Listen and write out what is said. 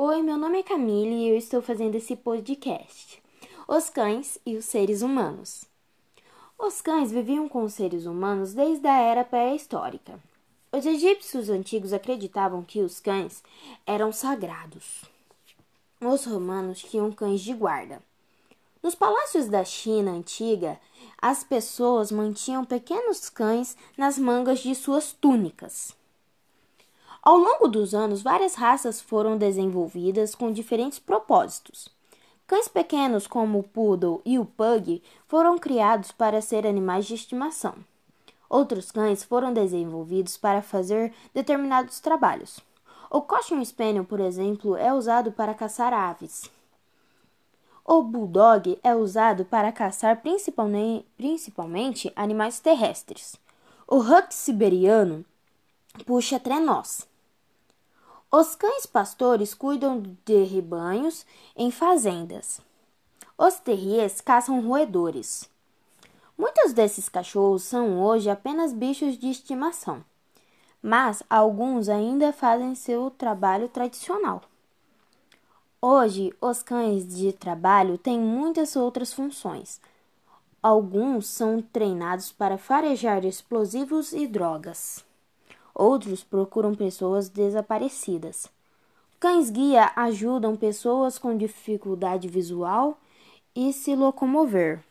Oi, meu nome é Camille e eu estou fazendo esse podcast. Os cães e os seres humanos. Os cães viviam com os seres humanos desde a era pré-histórica. Os egípcios antigos acreditavam que os cães eram sagrados. Os romanos tinham cães de guarda. Nos palácios da China antiga, as pessoas mantinham pequenos cães nas mangas de suas túnicas. Ao longo dos anos, várias raças foram desenvolvidas com diferentes propósitos. Cães pequenos como o poodle e o pug foram criados para ser animais de estimação. Outros cães foram desenvolvidos para fazer determinados trabalhos. O Cochin Spaniel, por exemplo, é usado para caçar aves. O Bulldog é usado para caçar principalmente, principalmente animais terrestres. O Husky Siberiano puxa trenós. Os cães pastores cuidam de rebanhos em fazendas. Os terriers caçam roedores. Muitos desses cachorros são hoje apenas bichos de estimação, mas alguns ainda fazem seu trabalho tradicional. Hoje, os cães de trabalho têm muitas outras funções. Alguns são treinados para farejar explosivos e drogas. Outros procuram pessoas desaparecidas. Cães-guia ajudam pessoas com dificuldade visual e se locomover.